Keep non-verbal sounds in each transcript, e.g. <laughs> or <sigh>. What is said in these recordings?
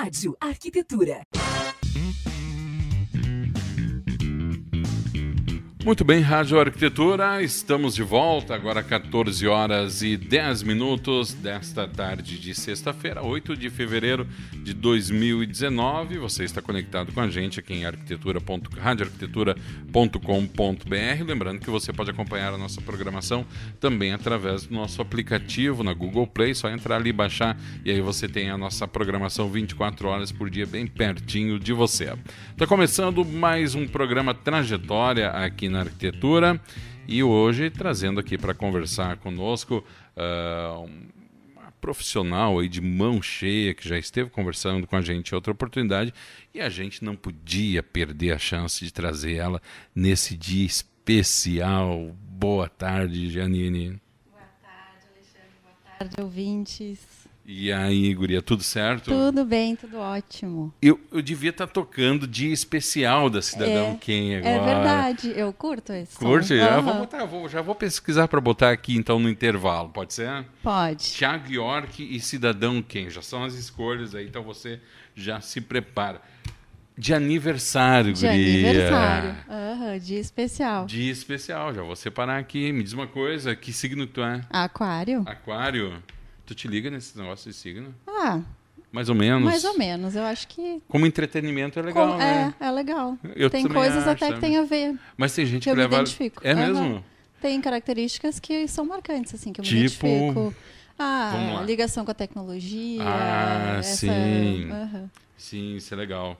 Rádio Arquitetura. Muito bem, Rádio Arquitetura, estamos de volta, agora 14 horas e 10 minutos desta tarde de sexta-feira, 8 de fevereiro de 2019. Você está conectado com a gente aqui em radioarquitetura.com.br. Lembrando que você pode acompanhar a nossa programação também através do nosso aplicativo na Google Play, só entrar ali baixar e aí você tem a nossa programação 24 horas por dia bem pertinho de você. Está começando mais um programa Trajetória aqui na arquitetura e hoje trazendo aqui para conversar conosco uh, uma profissional aí de mão cheia que já esteve conversando com a gente em outra oportunidade e a gente não podia perder a chance de trazer ela nesse dia especial. Boa tarde, Janine. Boa tarde, Alexandre. Boa tarde, ouvintes. E aí, guria, tudo certo? Tudo bem, tudo ótimo. Eu, eu devia estar tá tocando dia especial da Cidadão é, Quem agora. É verdade, eu curto esse Curte? Som. Já, uhum. vou botar, vou, já vou pesquisar para botar aqui então no intervalo, pode ser? Pode. Tiago York e Cidadão Quem, já são as escolhas aí, então você já se prepara. De aniversário, De guria. aniversário, uhum, dia especial. Dia especial, já vou separar aqui. Me diz uma coisa, que signo tu é? Aquário. Aquário. Tu te liga nesse negócio de signo? Ah. Mais ou menos? Mais ou menos, eu acho que. Como entretenimento é legal, né? É, é legal. Eu tem coisas acho, até sabe? que tem a ver. Mas tem gente que, que, eu leva. me identifico. É Uhum. mesmo? Tem características que são marcantes, assim, que eu me Tipo? identifico. Vamos lá. Ah, ligação com a tecnologia. Ah, essa... sim. Uhum. Sim, isso é legal.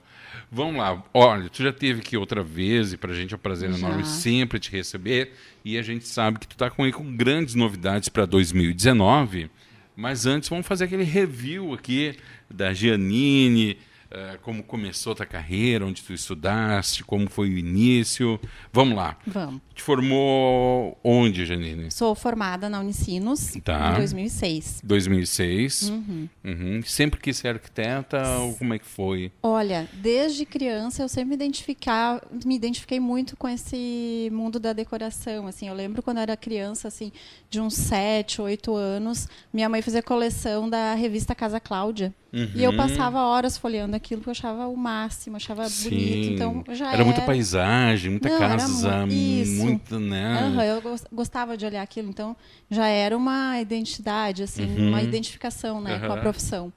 Vamos lá. Olha, tu já teve aqui outra vez e pra gente é um prazer Já. enorme sempre te receber. E a gente sabe que tu tá com, aí com grandes novidades para 2019. Mas antes vamos fazer aquele review aqui da Giannini, eh, como começou a tua carreira, onde tu estudaste, como foi o início. Vamos lá. Vamos. Te formou onde, Janine? Sou formada na Unicinos Tá. em 2006. 2006. Uhum. Uhum. Sempre quis ser arquiteta ou como é que foi? Olha, desde criança eu sempre me, identificar, me identifiquei muito com esse mundo da decoração. Assim, eu lembro quando eu era criança, assim, de uns 7, 8 anos, minha mãe fazia coleção da revista Casa Cláudia. E eu Uhum. passava horas folheando aquilo que eu achava o máximo, achava bonito. Então já era era, muita paisagem, muita Não, casa, muito, né? Aham, eu gos- gostava de olhar aquilo, então já era uma identidade, assim, Uhum. uma identificação né, com a profissão.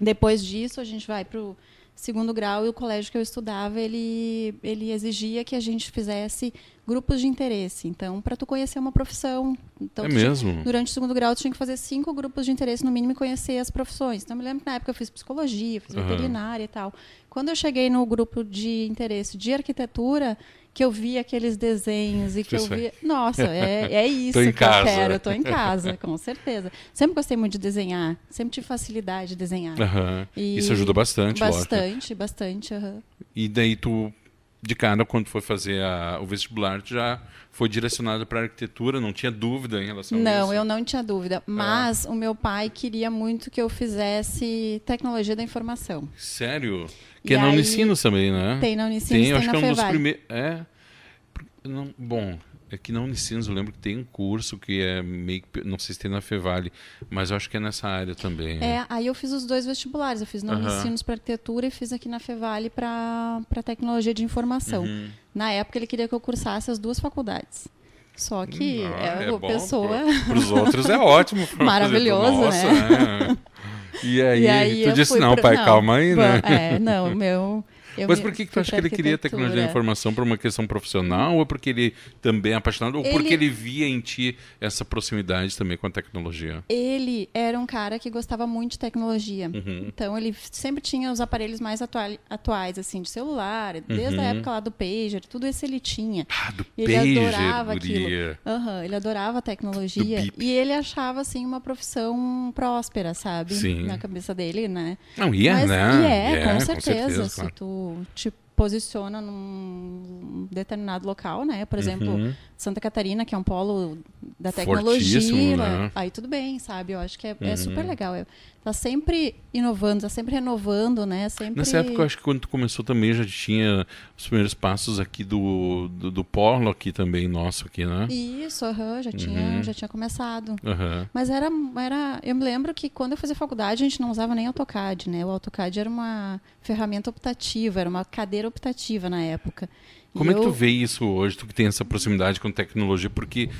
Depois disso, a gente vai para segundo grau e o colégio que eu estudava, ele, ele exigia que a gente fizesse grupos de interesse. Então, para tu conhecer uma profissão, então é tu tinha- mesmo? Durante o segundo grau, tu tinha que fazer cinco grupos de interesse, no mínimo, e conhecer as profissões. Então, eu me lembro que na época eu fiz psicologia, fiz veterinária e tal. Quando eu cheguei no grupo de interesse de arquitetura, que eu vi aqueles desenhos e que eu via. Nossa, é, é <laughs> isso Tô em que casa. eu quero. Eu tô em <laughs> casa, com certeza. Sempre gostei muito de desenhar, sempre tive facilidade de desenhar. Aham. E- Isso ajuda bastante, lógico. Bastante, bastante. aham. E daí tu, de cara, quando foi fazer a- o vestibular, já foi direcionado para arquitetura, não tinha dúvida em relação a Não, isso? eu não tinha dúvida. Ah. Mas o meu pai queria muito que eu fizesse tecnologia da informação. Sério? Que E é na aí- Unicinos também, né? Tem na Unicinos, Tem, tem, acho na que é um dos primeiros. É. Não, bom, é que na Unicinos eu lembro que tem um curso que é meio que. Não sei se tem na Fevale, mas eu acho que é nessa área também. É, aí eu fiz os dois vestibulares. Eu fiz na Aham. Unicinos para arquitetura e fiz aqui na Fevale para tecnologia de informação. Uhum. Na época ele queria que eu cursasse as duas faculdades. Só que Ah, é, a bom, pessoa. Para os outros é <laughs> ótimo. Maravilhoso, Nossa, né? é. E aí, E aí tu disse, fui não, pro- pai, não, calma aí, né? É, não, meu. Eu Mas por que, que tu acha que ele queria tecnologia da informação por uma questão profissional? Ou porque ele também é apaixonado? Ou porque Ele- ele via em ti essa proximidade também com a tecnologia? Ele era um cara que gostava muito de tecnologia. Uhum. Então ele sempre tinha os aparelhos mais atua- atuais, assim, de celular, desde Uhum. a época lá do pager, tudo isso ele tinha. Ah, do Ele pager, adorava guria. aquilo. Aham, ele adorava a tecnologia. E ele achava, assim, uma profissão próspera, sabe? Sim. Na cabeça dele, né? Não, e é, né? E é, E com certeza. certeza, Se claro. Tu te posiciona num determinado local, né? Por exemplo, Uhum. Santa Catarina, que é um polo da tecnologia, né? aí tudo bem, sabe? Eu acho que é, é Uhum. super legal. É, tá sempre inovando, tá sempre renovando, né? Sempre... Nessa época, eu acho que quando tu começou também já tinha os primeiros passos aqui do, do, do polo aqui também, nosso aqui, né? Isso, aham, já, tinha, Uhum. já tinha começado. Mas era, era. Eu me lembro que quando eu fazia faculdade, a gente não usava nem AutoCAD, né? O AutoCAD era uma ferramenta optativa, era uma cadeira optativa na época. Como é que tu eu- vê isso hoje, tu que tem essa proximidade com tecnologia? Porque,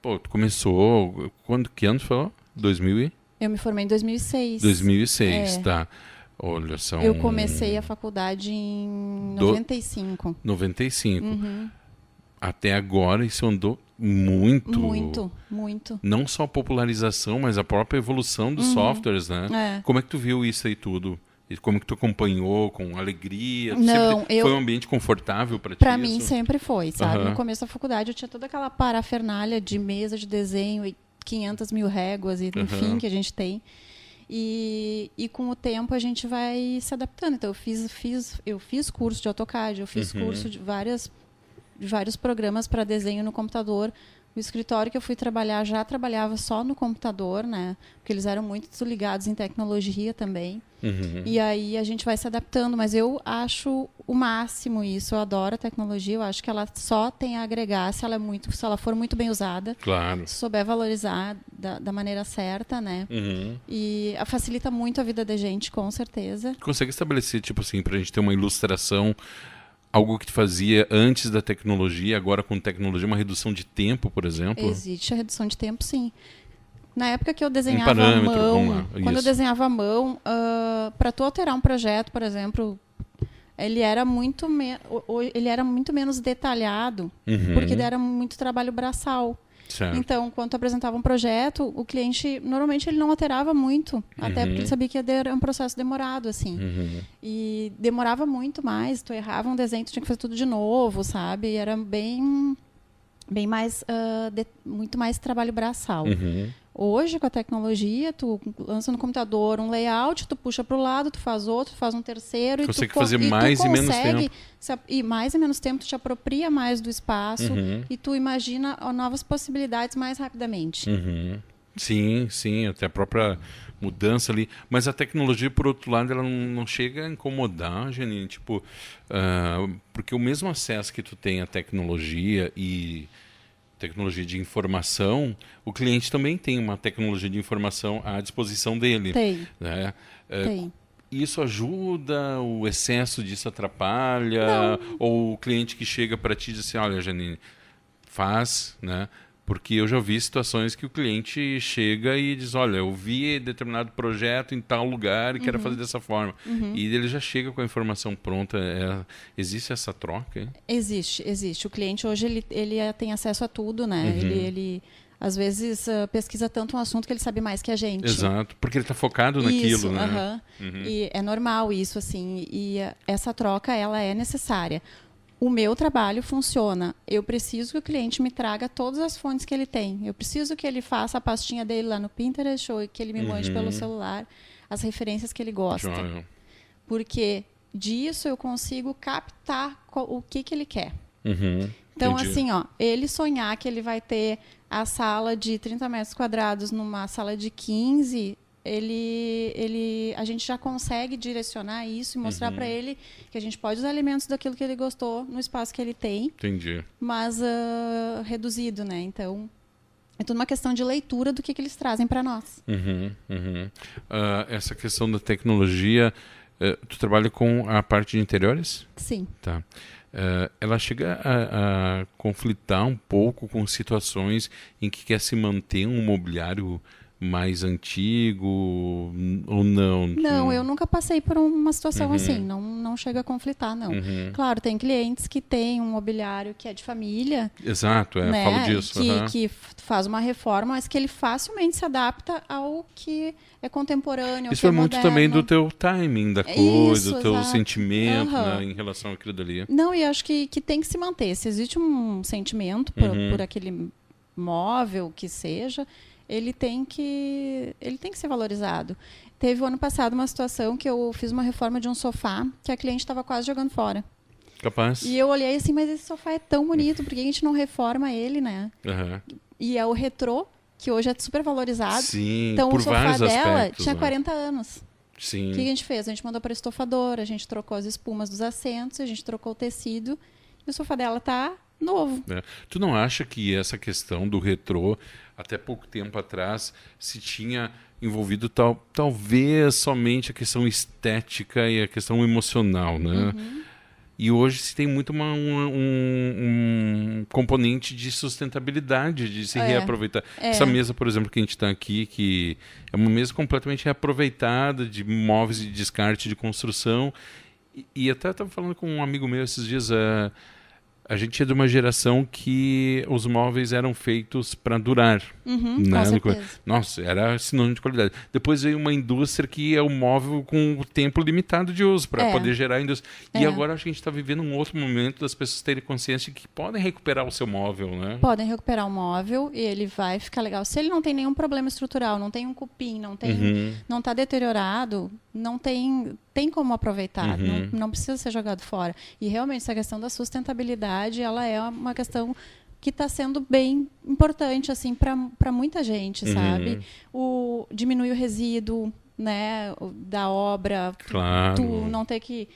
pô, tu começou, quando, que ano tu falou? 2000 e? Eu me formei em 2006. 2006, É. tá. Olha, são Eu comecei a faculdade em Do- 95. 95. Uhum. Até agora isso andou muito. Muito, muito. Não só a popularização, mas a própria evolução dos Uhum. softwares, né? É. Como é que tu viu isso aí tudo? E como que tu acompanhou com alegria? Não, sempre- eu- Foi um ambiente confortável para ti? Pra mim sempre foi, sabe? Aham. No começo da faculdade eu tinha toda aquela parafernália de mesa de desenho e 500 mil réguas, e, enfim, Aham. que a gente tem. E, e com o tempo a gente vai se adaptando. Então eu fiz, fiz, eu fiz curso de AutoCAD, eu fiz Uhum. curso de várias, de vários programas para desenho no computador. O escritório que eu fui trabalhar já trabalhava só no computador, né? Porque eles eram muito ligados em tecnologia também. Uhum. E aí a gente vai se adaptando, mas eu acho o máximo isso. Eu adoro a tecnologia, eu acho que ela só tem a agregar se ela, é muito, se ela for muito bem usada, Claro. se souber valorizar da, da maneira certa, né? Uhum. E a- facilita muito a vida da gente, com certeza. Consegue estabelecer, tipo assim, pra gente ter uma ilustração, algo que tu fazia antes da tecnologia, agora com tecnologia, uma redução de tempo, por exemplo? Existe a redução de tempo, sim. Na época que eu desenhava à parâmetro, mão, lá, quando eu desenhava à mão, para tu alterar um projeto, por exemplo, ele era muito, ele era muito menos detalhado, Uhum. porque era muito trabalho braçal. Certo. Então, quando tu apresentava um projeto, o cliente normalmente ele não alterava muito, até porque ele sabia que ter um processo demorado assim. Uhum. E demorava muito mais, tu errava um desenho, tu tinha que fazer tudo de novo, sabe? E era bem bem mais ah, de- muito mais trabalho braçal. Uhum. Hoje, com a tecnologia, tu lança no computador um layout, tu puxa para o lado, tu faz outro, tu faz um terceiro. Consegue e tu, fazer e tu mais e menos consegue tempo. e mais e menos tempo, tu te apropria mais do espaço Uhum. e tu imagina novas possibilidades mais rapidamente. Uhum. Sim, sim, até a própria mudança ali. Mas a tecnologia, por outro lado, ela não, não chega a incomodar, Janine, tipo, ah, porque o mesmo acesso que tu tem à tecnologia e tecnologia de informação, o cliente também tem uma tecnologia de informação à disposição dele. Tem, Né? Eh, tem. Isso ajuda? O excesso disso atrapalha? Ou o cliente que chega para ti e diz assim, olha, Janine, faz, né? Porque eu já vi situações que o cliente chega e diz, olha, eu vi determinado projeto em tal lugar e quero Uhum. fazer dessa forma. E ele já chega com a informação pronta. É- existe essa troca? hein? Existe, existe. O cliente hoje ele, ele eh, tem acesso a tudo, né? Uhum. Ele, ele às vezes ah, pesquisa tanto um assunto que ele sabe mais que a gente. Exato. Porque ele está focado Isso, naquilo, né? aham. Uhum. E é normal isso, assim. E eh, essa troca, ela é necessária. O meu trabalho funciona. Eu preciso que o cliente me traga todas as fontes que ele tem. Eu preciso que ele faça a pastinha dele lá no Pinterest ou que ele me mande Uhum. pelo celular as referências que ele gosta. Joia. Porque disso eu consigo captar o que, que ele quer. Uhum. Então, Entendi. assim, ó, ele sonhar que ele vai ter a sala de 30 metros quadrados numa sala de 15, ele, ele, a gente já consegue direcionar isso e mostrar Uhum. para ele que a gente pode usar elementos daquilo que ele gostou no espaço que ele tem, Entendi. mas ah, reduzido, né? Então, é tudo uma questão de leitura do que, que eles trazem para nós. Uhum, uhum. Ah, essa questão da tecnologia, eh, tu trabalha com a parte de interiores? Sim. Tá. Eh, ela chega a, a conflitar um pouco com situações em que quer se manter um mobiliário mais antigo ou não? Não, eu nunca passei por uma situação assim, não, não chega a conflitar, não. Uhum. Claro, tem clientes que têm um mobiliário que é de família, Exato, é, né? falo disso. Que, aham. que faz uma reforma, mas que ele facilmente se adapta ao que é contemporâneo. Isso é é muito moderno. também do teu timing da coisa, isso, do teu exato. sentimento né, em relação àquilo dali. Não, e acho que, que tem que se manter. Se existe um sentimento por, Uhum. por aquele móvel que seja, ele tem que ele tem que ser valorizado. Teve o ano passado uma situação que eu fiz uma reforma de um sofá que a cliente estava quase jogando fora. Capaz. E eu olhei assim, mas esse sofá é tão bonito, por que a gente não reforma ele, né? Uhum. E é o retrô, que hoje é super valorizado. Sim, então o sofá dela aspectos, tinha né? 40 anos. Sim. O que a gente fez? A gente mandou para estofadora, a gente trocou as espumas dos assentos, a gente trocou o tecido e o sofá dela tá novo. É. Tu não acha que essa questão do retrô, até pouco tempo atrás, se tinha envolvido tal, talvez somente a questão estética e a questão emocional, né? Uhum. E hoje se tem muito uma, um, um- um componente de sustentabilidade, de se É. reaproveitar. É. Essa mesa, por exemplo, que a gente está aqui, que é uma mesa completamente reaproveitada de móveis de descarte de construção. E, e até estava falando com um amigo meu esses dias. eh, a gente é de uma geração que os móveis eram feitos para durar. Uhum, né? Nossa, era sinônimo de qualidade. Depois veio uma indústria que é o móvel com o tempo limitado de uso para É. poder gerar indústria. E É. agora acho que a gente está vivendo um outro momento das pessoas terem consciência de que podem recuperar o seu móvel, né? Podem recuperar o móvel e ele vai ficar legal. Se ele não tem nenhum problema estrutural, não tem um cupim, não tem, Uhum. não está deteriorado, não tem, tem como aproveitar, Uhum. não, não precisa ser jogado fora. E realmente essa questão da sustentabilidade, ela é uma questão que está sendo bem importante assim para muita gente, Uhum. sabe? O diminui o resíduo, né, da obra, Claro. tu não ter que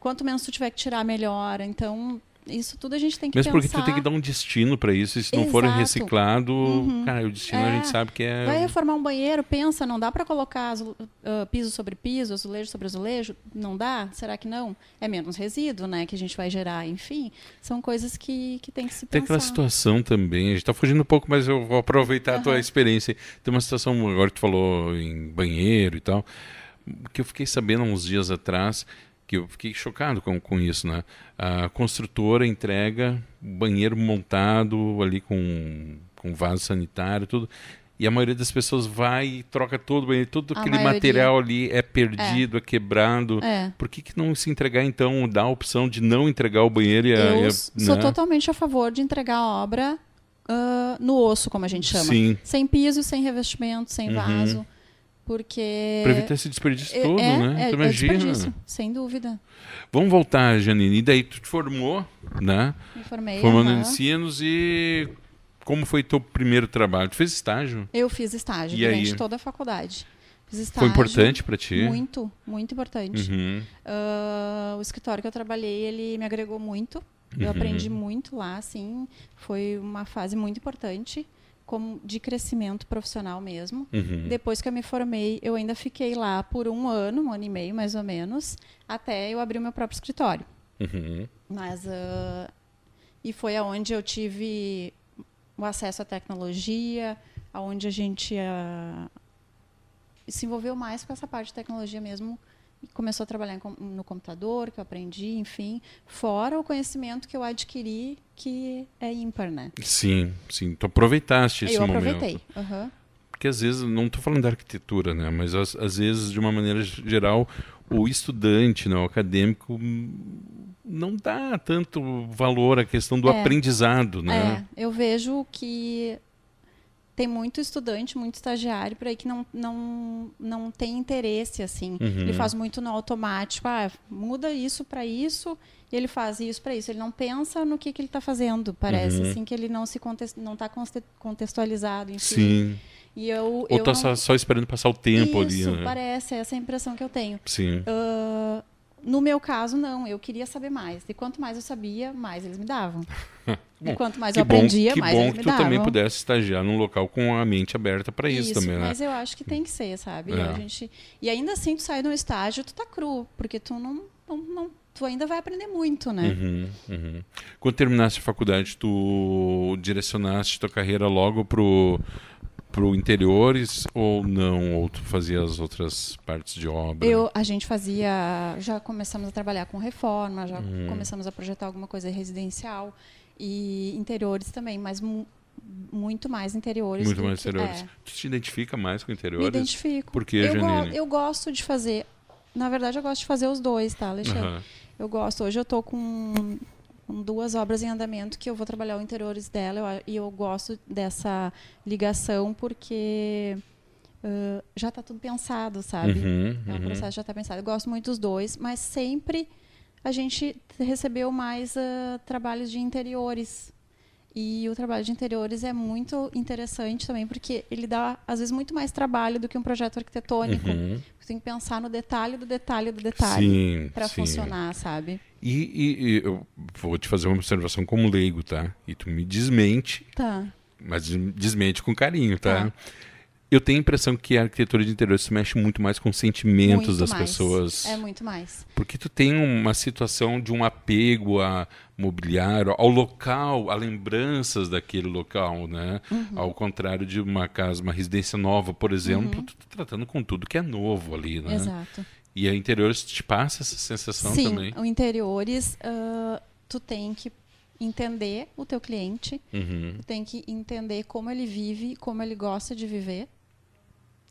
quanto menos tu tiver que tirar melhor. Então, isso tudo a gente tem que Mesmo pensar. porque tu tem que dar um destino para isso, e se não for Exato. reciclado, Uhum. cara, o destino a É. gente sabe que é. Vai reformar um banheiro, pensa, não dá para colocar azu- ah, piso sobre piso, azulejo sobre azulejo? Não dá? Será que não? É menos resíduo, né, que a gente vai gerar. Enfim, são coisas que, que tem que se Tem pensar. aquela situação também, a gente está fugindo um pouco, mas eu vou aproveitar a tua experiência. Tem uma situação, agora que tu falou em banheiro e tal, que eu fiquei sabendo uns dias atrás, que eu fiquei chocado com, com isso, né? A construtora entrega banheiro montado ali com, com vaso sanitário, tudo. E a maioria das pessoas vai e troca todo o banheiro, todo A aquele maioria. material ali é perdido, é, quebrado. É. Por que, que não se entregar, então, dá a opção de não entregar o banheiro e a. Eu e a- sou né? totalmente a favor de entregar a obra ah, no osso, como a gente chama. Sim. Sem piso, sem revestimento, sem Uhum. vaso. Porque. Pra evitar esse desperdício é, todo, é, né? é, tu imagina. sem dúvida. Vamos voltar, Janine. E daí tu te formou, né? Me formei. Formando em ensinos e como foi teu primeiro trabalho? Tu fez estágio? Eu fiz estágio E durante aí? toda a faculdade. Fiz Foi estágio. importante pra ti? Muito, muito importante. Uhum. Ah, o escritório que eu trabalhei, ele me agregou muito. Eu Uhum. aprendi muito lá, assim. Foi uma fase muito importante, como de crescimento profissional mesmo. Uhum. Depois que eu me formei, eu ainda fiquei lá por um ano, um ano e meio mais ou menos, até eu abrir o meu próprio escritório. Uhum. Mas ah, e foi aonde eu tive o acesso à tecnologia, aonde a gente ah, se envolveu mais com essa parte de tecnologia mesmo e começou a trabalhar no computador, que eu aprendi, enfim, fora o conhecimento que eu adquiri que é ímpar, né? Sim, sim. Tu aproveitaste esse eu momento. aproveitei. aham. Porque às vezes, não estou falando da arquitetura, né? Mas às, às vezes, de uma maneira geral, o estudante, né, o acadêmico, não dá tanto valor à questão do É. aprendizado, né? É, eu vejo que tem muito estudante, muito estagiário por aí que não, não, não tem interesse, assim. Uhum. Ele faz muito no automático. Ah, muda isso para isso e ele faz isso para isso. Ele não pensa no que, que ele está fazendo. Parece, Uhum. assim, que ele não se contes- não está contextualizado, enfim. Sim. E eu, Ou eu tá não... só, só esperando passar o tempo isso, ali, né? parece. Essa é a impressão que eu tenho. Sim. Ah, no meu caso, não. Eu queria saber mais. E quanto mais eu sabia, mais eles me davam. <laughs> Bom, e quanto mais que eu aprendia, bom, que mais bom eles que me tu davam. também pudesse estagiar num local com a mente aberta para isso, também, né? Mas eu acho que tem que ser, sabe? É. A gente... E ainda assim, tu sai de um estágio, tu tá cru, porque tu não, não, não- tu ainda vai aprender muito, né? Uhum, uhum. Quando terminaste a faculdade, tu direcionaste tua carreira logo pro pro interiores ou não? Ou tu fazia as outras partes de obra? Eu, a gente fazia, já começamos a trabalhar com reforma, já Uhum. começamos a projetar alguma coisa residencial e interiores também, mas mu- muito mais interiores. Muito mais que- interiores. é. Tu te identifica mais com Me interiores? identifico. Por que, eu, go- eu gosto de fazer. Na verdade, eu gosto de fazer os dois, tá, Alexandre? Eu gosto. Hoje eu tô com com duas obras em andamento que eu vou trabalhar os interiores dela eu, e eu gosto dessa ligação porque uh, já está tudo pensado, sabe? Uhum, é um uhum. processo já está pensado. Eu gosto muito dos dois, mas sempre a gente recebeu mais uh, trabalhos de interiores. E o trabalho de interiores é muito interessante também, porque ele dá, às vezes, muito mais trabalho do que um projeto arquitetônico. Uhum. Você tem que pensar no detalhe do detalhe do detalhe para funcionar, sabe? E, e- e eu vou te fazer uma observação como leigo, tá? E tu me desmente, Tá. mas desmente com carinho, tá? Tá. Eu tenho a impressão que a arquitetura de interior se mexe muito mais com os sentimentos Muito das mais. pessoas. É muito mais. Porque tu tem uma situação de um apego a mobiliário, ao local, a lembranças daquele local, né? Uhum. Ao contrário de uma casa, uma residência nova, por exemplo, tu tá tratando com tudo que é novo ali, né? Uhum. Exato. E a interiores te passa essa sensação Sim, também. o interiores, ah, tu tem que entender o teu cliente, Uhum. tu tem que entender como ele vive, como ele gosta de viver,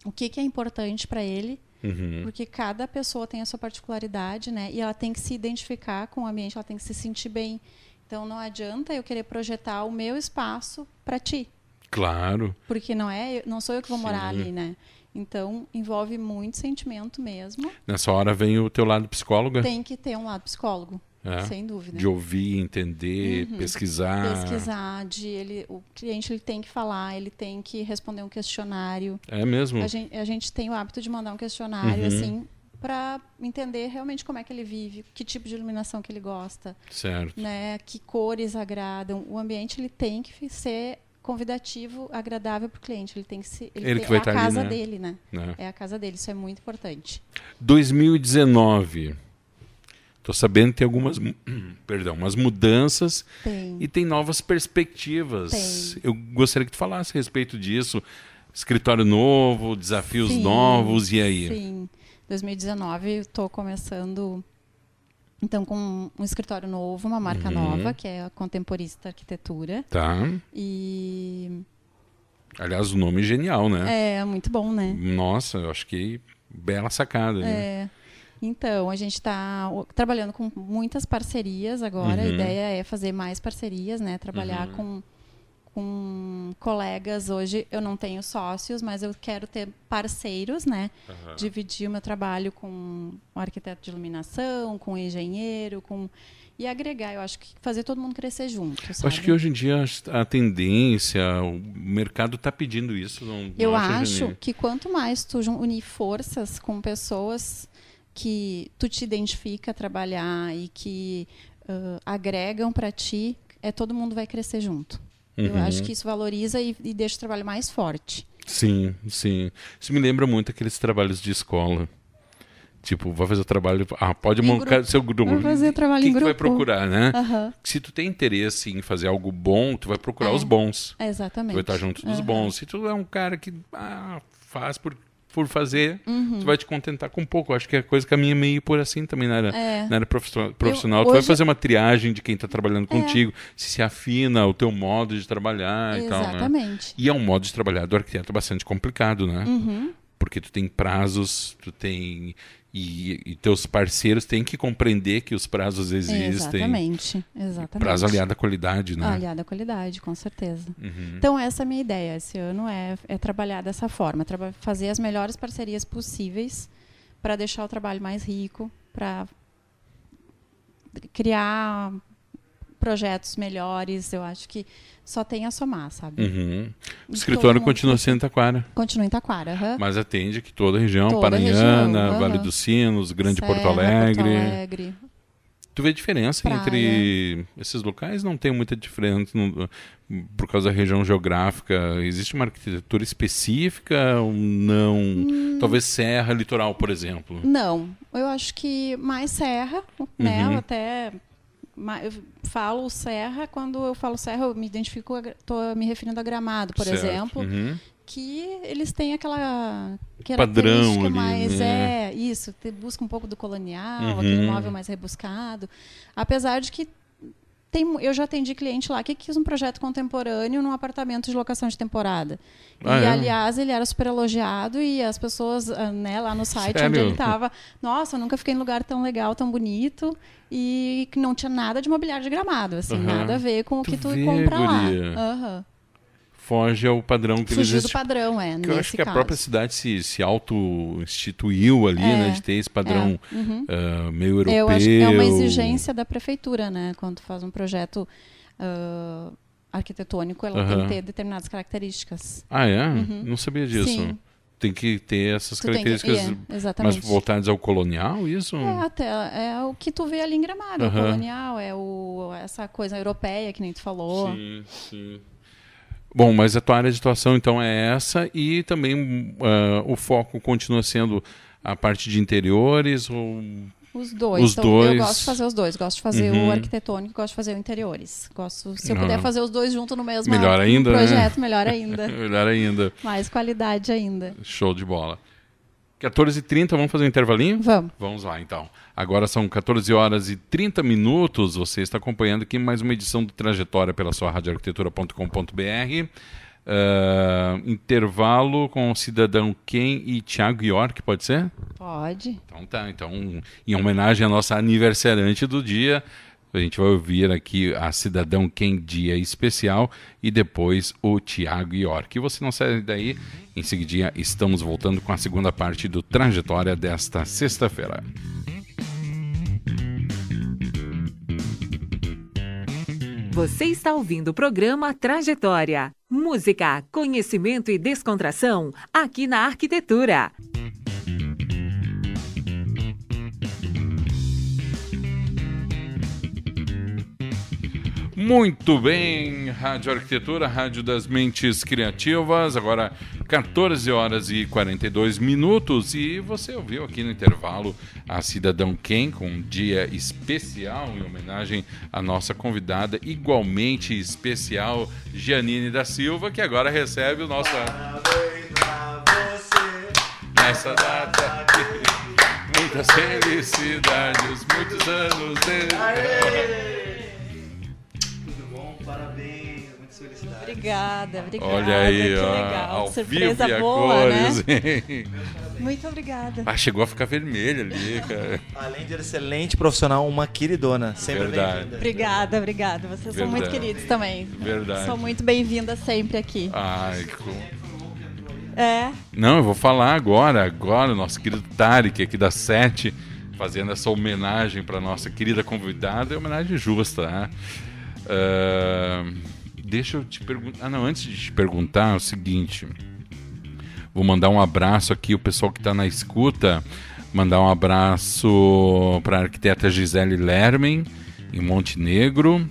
o que, que é importante para ele, Uhum. porque cada pessoa tem a sua particularidade, né? E ela tem que se identificar com o ambiente, ela tem que se sentir bem. Então não adianta eu querer projetar o meu espaço para ti, Claro. porque não é, não sou eu que vou morar Sim. ali, né? Então envolve muito sentimento mesmo. Nessa hora vem o teu lado psicóloga, Tem que ter um lado psicólogo, é? sem dúvida. de ouvir, entender, Uhum. pesquisar. pesquisar, de ele, o cliente ele tem que falar, ele tem que responder um questionário. É mesmo? A gente, a gente tem o hábito de mandar um questionário Uhum. assim para entender realmente como é que ele vive, que tipo de iluminação que ele gosta, Certo. né? Que cores agradam. O ambiente ele tem que ser convidativo, agradável para o cliente. Ele tem que se Ele tem- que vai é a tá ali, casa né? dele, né? Né? É a casa dele. Isso é muito importante. 2019. Tô sabendo que tem algumas, <clears throat> perdão, umas mudanças Tem. e tem novas perspectivas. Tem. Eu gostaria que tu falasse a respeito disso. Escritório novo, desafios Sim, novos, e aí? Sim. 2019 estou começando então com um escritório novo, uma marca Uhum. nova, que é a Contemporista Arquitetura. Tá. E Aliás, o nome é genial, né? é muito bom, né? Nossa, eu acho que bela sacada. né? Então, a gente está trabalhando com muitas parcerias agora. A Uhum. ideia é fazer mais parcerias, né? Trabalhar Uhum. com, com colegas. Hoje eu não tenho sócios, mas eu quero ter parceiros, né? Aham. dividir o meu trabalho com um arquiteto de iluminação, com um engenheiro, com e agregar. Eu acho que fazer todo mundo crescer junto. Eu Sabe? acho que hoje em dia a tendência, o mercado está pedindo isso. Não, não eu acho que quanto mais tu unir forças com pessoas que tu te identifica a trabalhar e que ãh, agregam para ti, é todo mundo vai crescer junto. Eu Uhum. acho que isso valoriza e, e deixa o trabalho mais forte. Sim, sim. Isso me lembra muito aqueles trabalhos de escola. Tipo, vai fazer o trabalho. Ah, pode Em montar grupo. seu grupo. Vai fazer trabalho O que em tu vai grupo. procurar, né? Aham, Se tu tem interesse em fazer algo bom, tu vai procurar É. os bons. Tu exatamente. vai estar junto dos Aham. bons. Se tu é um cara que ah, faz por, por fazer, Uhum. tu vai te contentar com pouco. Eu Acho que a coisa caminha meio por assim também na área, É. na área profissional. profissional. Tu vai fazer uma triagem de quem está trabalhando É. contigo, se se afina o teu modo de trabalhar e tal, né? Exatamente. E é um modo de trabalhar do arquiteto bastante complicado, né? Uhum. Porque tu tem prazos, tu tem. E, e teus parceiros têm que compreender que os prazos existem. Exatamente. Exatamente. Prazo aliado à qualidade, né? Aliado à qualidade, com certeza. Uhum. Então, essa é a minha ideia esse ano, é, é trabalhar dessa forma, traba- fazer as melhores parcerias possíveis para deixar o trabalho mais rico, para criar projetos melhores. Eu acho que só tem a somar, sabe? Uhum. O escritório mundo continua sendo em Taquara, Continua em Taquara, aham. mas atende aqui toda a região, Toda a Paranhana, região, aham. Vale dos Sinos, Grande Serra, Porto Alegre. Porto Alegre. Tu vê diferença Praia. entre esses locais? Não tem muita diferença no- por causa da região geográfica. Existe uma arquitetura específica ou não? Hum. Talvez Serra, Litoral, por exemplo. Não, eu acho que mais serra, né? Uhum. Até eu falo serra, quando eu falo serra, eu me identifico, estou me referindo a gramado, por Certo. exemplo, Uhum. que eles têm aquela Padrão ali, mais né? é isso, busca um pouco do colonial, Uhum. aquele móvel mais rebuscado, apesar de que tem, eu já atendi cliente lá que quis um projeto contemporâneo num apartamento de locação de temporada. Ah, e, é? aliás, ele era super elogiado e as pessoas, ah, né, lá no site Sério? onde ele estava, nossa, eu nunca fiquei em lugar tão legal, tão bonito e que não tinha nada de mobiliário de gramado, assim, Aham. nada a ver com o Tu que tu vê, compra lá. guria. Foge ao padrão que Fugiu eles do padrão, é, Que eu acho que a caso. própria cidade se, se auto-instituiu ali, É, né? De ter esse padrão Uhum. ah, meio europeu. Eu acho que é uma exigência da prefeitura, né? Quando faz um projeto ah, arquitetônico, ela tem Aham. que ter determinadas características. Ah, é? Não sabia disso. Sim. Tem que ter essas Tu tem que- características, é, mas exatamente. voltadas ao colonial, isso? É, até, é o que tu vê ali em Gramado, o colonial, é o, essa coisa europeia que nem tu falou. Sim, sim. Bom, mas a tua área de atuação então é essa e também ah, o foco continua sendo a parte de interiores ou Os dois. Os então, dois. Eu gosto de fazer os dois. Gosto de fazer Uhum. o arquitetônico, gosto de fazer o interiores. Gosto, se eu Ah. puder fazer os dois junto no mesmo Melhor ainda, né? projeto, melhor ainda. <laughs> melhor ainda, Mais qualidade ainda. show de bola. 14h30, vamos fazer um intervalinho? Vamos. Vamos lá, então. Agora são 14 horas e 30 minutos. Você está acompanhando aqui mais uma edição do Trajetória pela sua radioarquitetura.com.br. Ah, intervalo com o cidadão Ken e Thiago York, pode ser? Pode. Então tá. Então, em homenagem à nossa aniversariante do dia, a gente vai ouvir aqui a Cidadão Ken Dia Especial e depois o Thiago York. E você não sai daí. Em seguida, estamos voltando com a segunda parte do Trajetória desta sexta-feira. Você está ouvindo o programa Trajetória. Música, conhecimento e descontração aqui na Arquitetura. Muito bem, Rádio Arquitetura, Rádio das Mentes Criativas, agora 14 horas e 42 minutos. E você ouviu aqui no intervalo a Cidadão Ken com um dia especial em homenagem à nossa convidada igualmente especial, Gianine da Silva, que agora recebe o nosso... Parabéns pra você. Nessa data, muitas felicidades, muitos anos. De... Obrigada, obrigada. Olha aí, que ó, Surpresa boa, cores. né? Muito obrigada. Ah, chegou a ficar vermelha ali, cara. Além de excelente profissional, uma queridona. Sempre Verdade. bem-vinda. Obrigada, obrigada. Vocês são muito Verdade. queridos também. Verdade. Sou muito bem-vinda sempre aqui. Ai, como... É, Não, eu vou falar agora, agora, o nosso querido Tarek aqui da Sete, fazendo essa homenagem para nossa querida convidada, é homenagem justa, né? Ah, deixa eu te perguntar. Ah, não, antes de te perguntar, é o seguinte. Vou mandar um abraço aqui, o pessoal que está na escuta. Mandar um abraço para a arquiteta Gisele Lermen, em Montenegro.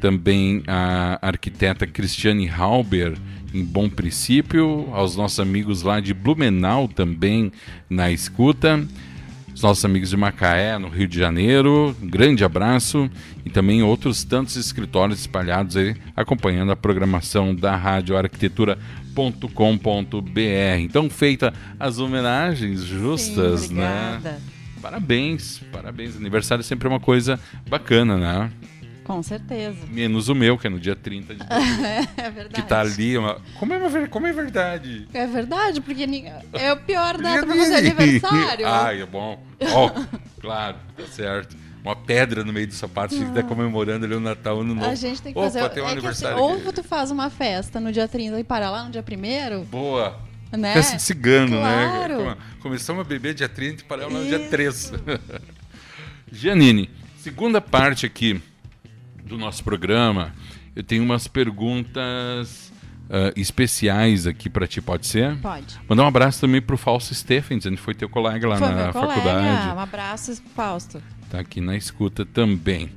Também a arquiteta Cristiane Halber, em Bom Princípio. Aos nossos amigos lá de Blumenau também na escuta. Os nossos amigos de Macaé, no Rio de Janeiro, um grande abraço. E também outros tantos escritórios espalhados aí, acompanhando a programação da Rádio Arquitetura.com.br. Então, feita as homenagens justas, sim, né? Parabéns, parabéns. Aniversário sempre é uma coisa bacana, né? Com certeza. Menos o meu, que é no dia 30 de <laughs> dezembro, É verdade. que tá ali. Uma... Como, é, uma como é verdade? É verdade, porque é o pior data pra fazer aniversário. <laughs> Ai, é bom. Ó, claro, tá certo. Uma pedra no meio do sapato, você que tá comemorando ali o Natal, Ano Novo. A gente tem que Opa, fazer. tem um é que aniversário assim, ou tu faz uma festa no dia 30 e para lá no dia 1 Boa. né? Festa de cigano, Claro. né? Come- Começamos a beber dia 30 e paramos no dia Isso. 3. <laughs> Giannini, segunda parte aqui do nosso programa, eu tenho umas perguntas ah, especiais aqui para ti, pode ser? Pode. Mandar um abraço também pro Fausto Stephens, ele foi teu colega lá Foi na colega. faculdade. Um abraço, Fausto. Tá aqui na escuta também.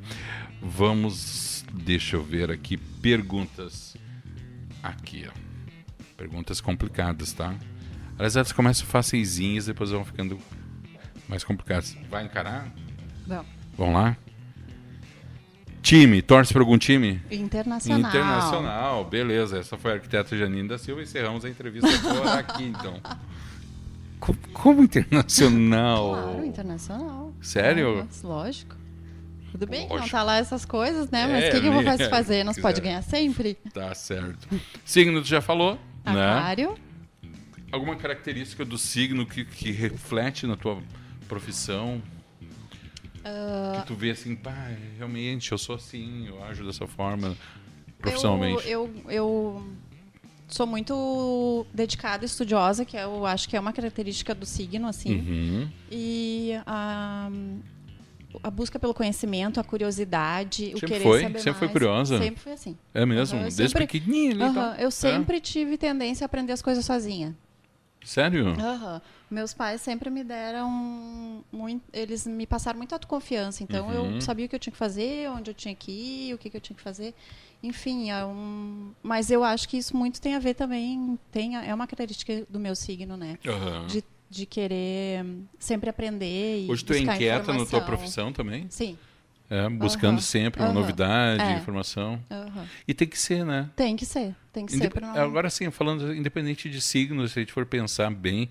Vamos, deixa eu ver aqui, perguntas. Aqui, ó. Perguntas complicadas, tá? Aliás, elas começam faceizinhas, depois vão ficando mais complicadas. Vai encarar? Bom, Vamos lá? Time, torce para algum time? internacional. Internacional, beleza. Essa foi a arquiteta Janine da Silva. Encerramos a entrevista por aqui, então. <laughs> Co- Como internacional? Claro, internacional. Sério? Nossa, lógico. Tudo bem que não Lógico. tá lá essas coisas, né? Mas É, o que, que eu vou né? fazer fazer? Nós <laughs> Quiser. pode ganhar sempre? Tá certo. Signo tu já falou, né? Aquário. Alguma característica do signo que, que reflete na tua profissão? Ah. que tu vê assim, pá, realmente, eu sou assim, eu ajo dessa forma profissionalmente. Eu, eu, eu sou muito dedicada e estudiosa, que eu acho que é uma característica do signo, assim. Uhum. E a, a busca pelo conhecimento, a curiosidade, o Sempre querer foi? saber Sempre foi mais. curiosa? Sempre foi assim. É mesmo? Eu Desde sempre- pequenininha. Aham, Eu sempre tive tendência a aprender as coisas sozinha. Sério? Aham. Meus pais sempre me deram muito, eles me passaram muita autoconfiança, então Uhum. eu sabia o que eu tinha que fazer, onde eu tinha que ir, o que, que eu tinha que fazer. Enfim, é um... mas eu acho que isso muito tem a ver também, tem, é uma característica do meu signo, né? Aham. De, de querer sempre aprender e Hoje tu é inquieta na tua profissão também? Sim. É, buscando Aham. sempre uma Aham. novidade, É. informação. aham. E tem que ser, né? Tem que ser, tem que ser Indep- não... Agora sim, falando independente de signos, se a gente for pensar bem,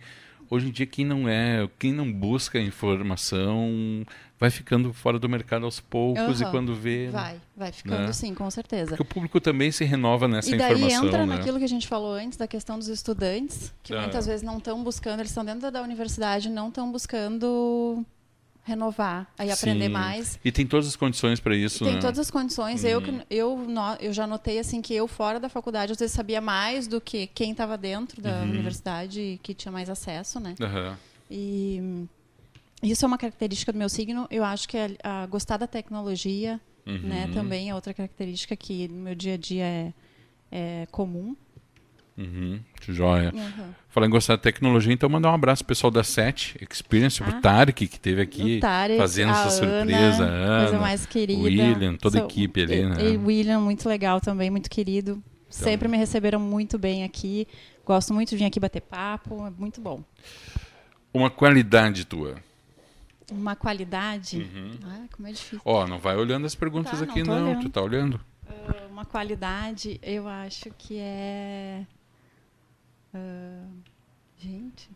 hoje em dia quem não é, quem não busca informação vai ficando fora do mercado aos poucos e Aham. quando vê, Vai, vai ficando Né? sim, com certeza. porque o público também se renova nessa e daí informação, entra né? naquilo que a gente falou antes da questão dos estudantes, que Ah. muitas vezes não estão buscando, eles estão dentro da universidade, não estão buscando renovar, aí aprender Sim. mais. E tem todas as condições para isso, Tem né? todas as condições. Eu, que- eu, no- eu já notei assim que eu fora da faculdade às vezes sabia mais do que quem estava dentro da Uhum. universidade e que tinha mais acesso, né? Aham. E hum, isso é uma característica do meu signo. Eu acho que é a gostar da tecnologia, né? Uhum. Também é outra característica que no meu dia a dia é, é comum. Uhum. Joia. Uhum. Falar em gostar de tecnologia, então mandar um abraço pro pessoal da SET Experience, pro Ah. Tarek, que esteve aqui Tarek, fazendo essa surpresa. Ana, coisa Ana, mais querida. William, toda a equipe ali, e- né? E William, muito legal também, muito querido. Sempre me receberam muito bem aqui. Gosto muito de vir aqui bater papo, é muito bom. Uma qualidade tua. Uma qualidade. Uhum. Ah, como é difícil. Ó, não vai olhando as perguntas Tá, aqui, não não. Tu tá olhando? Ah, uma qualidade, eu acho que é. Ah, gente.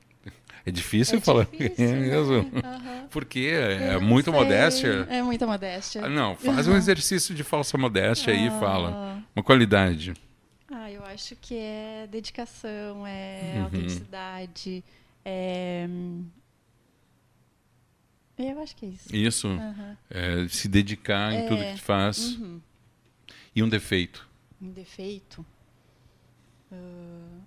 É difícil é falar. difícil, <laughs> é mesmo. né? Aham. Porque é, não muita modéstia. É muita modéstia. Ah, não, faz um exercício de falsa modéstia aí e fala. Ah. Uma qualidade. Ah, eu acho que é dedicação, é Uhum. autenticidade, é. Eu acho que é isso. Isso. Aham. É, se dedicar em tudo É. que tu faz. Uhum. E um defeito. Um defeito. Ah,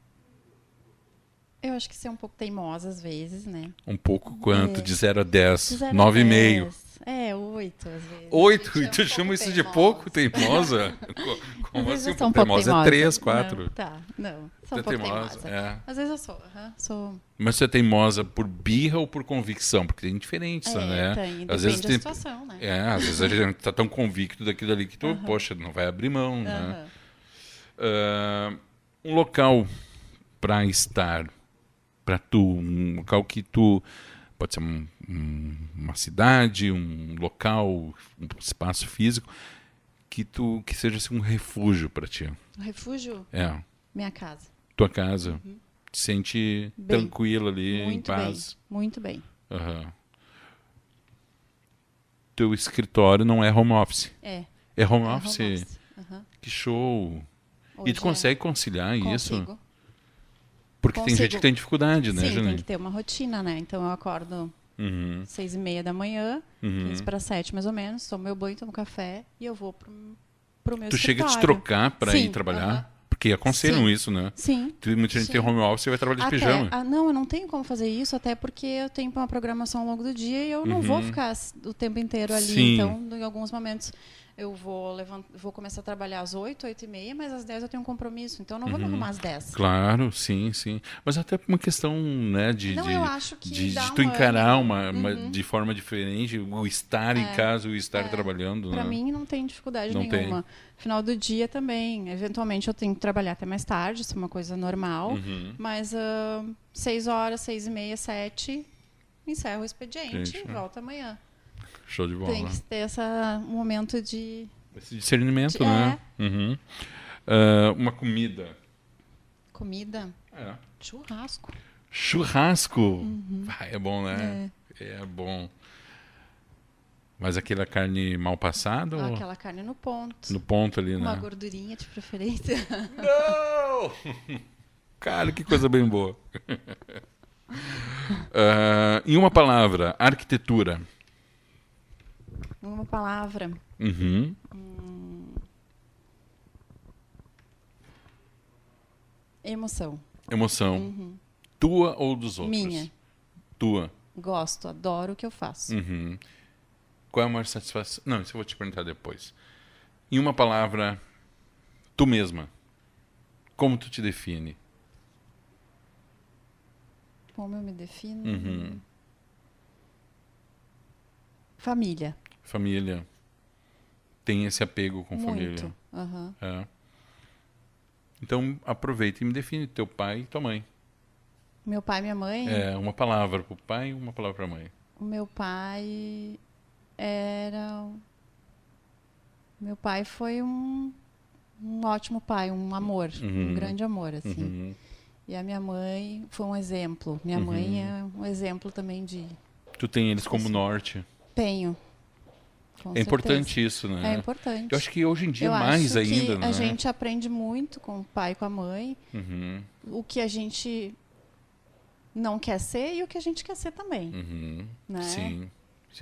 Eu acho que ser um pouco teimosa às vezes, né? Um pouco quanto? É. De 0 a 10. De zero a 9,5. dez. É, oito às vezes. Oito? Eu E tu chama isso de teimosa. pouco, teimosa? <laughs> Co- Como assim? um pouco teimosa é teimosa. 3, 4. Não, tá, não. Sou um é pouco teimosa. teimosa. É. Às vezes eu sou, aham, sou. Mas você é teimosa por birra ou por convicção? Porque tem diferença, é, né? tem, às vezes da tem... situação, né? É, às vezes a gente tá tão convicto daquilo ali que tu, poxa, não vai abrir mão, né? Aham. Ah, um local para estar, para tu, um local que tu pode ser um- um- uma cidade, um local, um espaço físico que tu que seja assim, um refúgio para ti. O refúgio, É, minha casa. tua casa, te sente Uhum. Bem. tranquilo ali, em Muito bem, paz. muito bem. Aham. Teu escritório não é home office. É. É home é home office. office. Aham. Que show. Hoje e tu consegue conciliar é. isso? Consigo. Porque tem Consigo. gente que tem dificuldade, né, Sim, tem Janine? que ter uma rotina, né? Então eu acordo Uhum, seis e meia da manhã, uhum. 15 para sete mais ou menos, tomo meu banho, tomo café e eu vou pro, pro meu Tu chega a te trocar pra Sim, ir trabalhar? aham. Porque aconselham Sim. isso, né? Sim. Muita gente Sim. tem home office e vai trabalhar de Até, pijama. ah, não, eu não tenho como fazer isso, até porque eu tenho uma programação ao longo do dia e eu não vou ficar s- o tempo inteiro ali. Uhum. Sim. Então, em alguns momentos, eu vou, levant... vou começar a trabalhar às 8, 8 e meia, mas às 10 eu tenho um compromisso. Então, eu não vou Uhum. me arrumar às 10. Claro, sim, sim. Mas até uma questão, né, de, Não, de, eu acho que de, de tu um encarar uma, uma- Uhum. de forma diferente o estar em É, casa, o estar é. trabalhando, Para né? mim, não tem dificuldade Não tem. nenhuma. Final do dia também. Eventualmente, eu tenho que trabalhar até mais tarde, isso é uma coisa normal. Uhum. Mas ah, seis horas, seis e meia, sete, encerro o expediente Gente, e é. volto amanhã. Show de bola. Tem que ter esse momento de Esse discernimento, É. né? Uhum. Ah, uma comida. comida, É. churrasco. Churrasco. Ah, é bom, né? Uhum. É. É. bom. Mas aquela carne mal passada ou Aquela carne no ponto. no ponto ali, Uma né? gordurinha de preferência. Não! <laughs> Cara, que coisa bem boa. <laughs> Ah, em uma palavra, arquitetura. Uma palavra. Uhum. Emoção. Emoção. Tua ou dos outros? Uhum. Minha. Tua. Gosto, adoro o que eu faço. Uhum. Qual é a maior satisfação? Não, isso eu vou te perguntar depois. Em uma palavra, tu mesma. Como tu te define? Como eu me defino? Uhum. Família. Família. Tem esse apego com Muito. família. Aham. É. Então aproveita e me define teu pai e tua mãe. Meu pai e minha mãe. É, uma palavra pro pai e uma palavra pra mãe. O meu pai era. Meu pai foi um, um ótimo pai, um amor, Uhum. um grande amor, assim. Uhum. E a minha mãe foi um exemplo. Minha Uhum. mãe é um exemplo também de. Tu tem eles como norte. Tenho. Com é certeza. importante isso, É né? importante. Eu acho que hoje em dia Eu mais ainda, que né? A gente aprende muito com o pai e com a mãe Uhum, o que a gente não quer ser e o que a gente quer ser também. uhum. Né? Sim.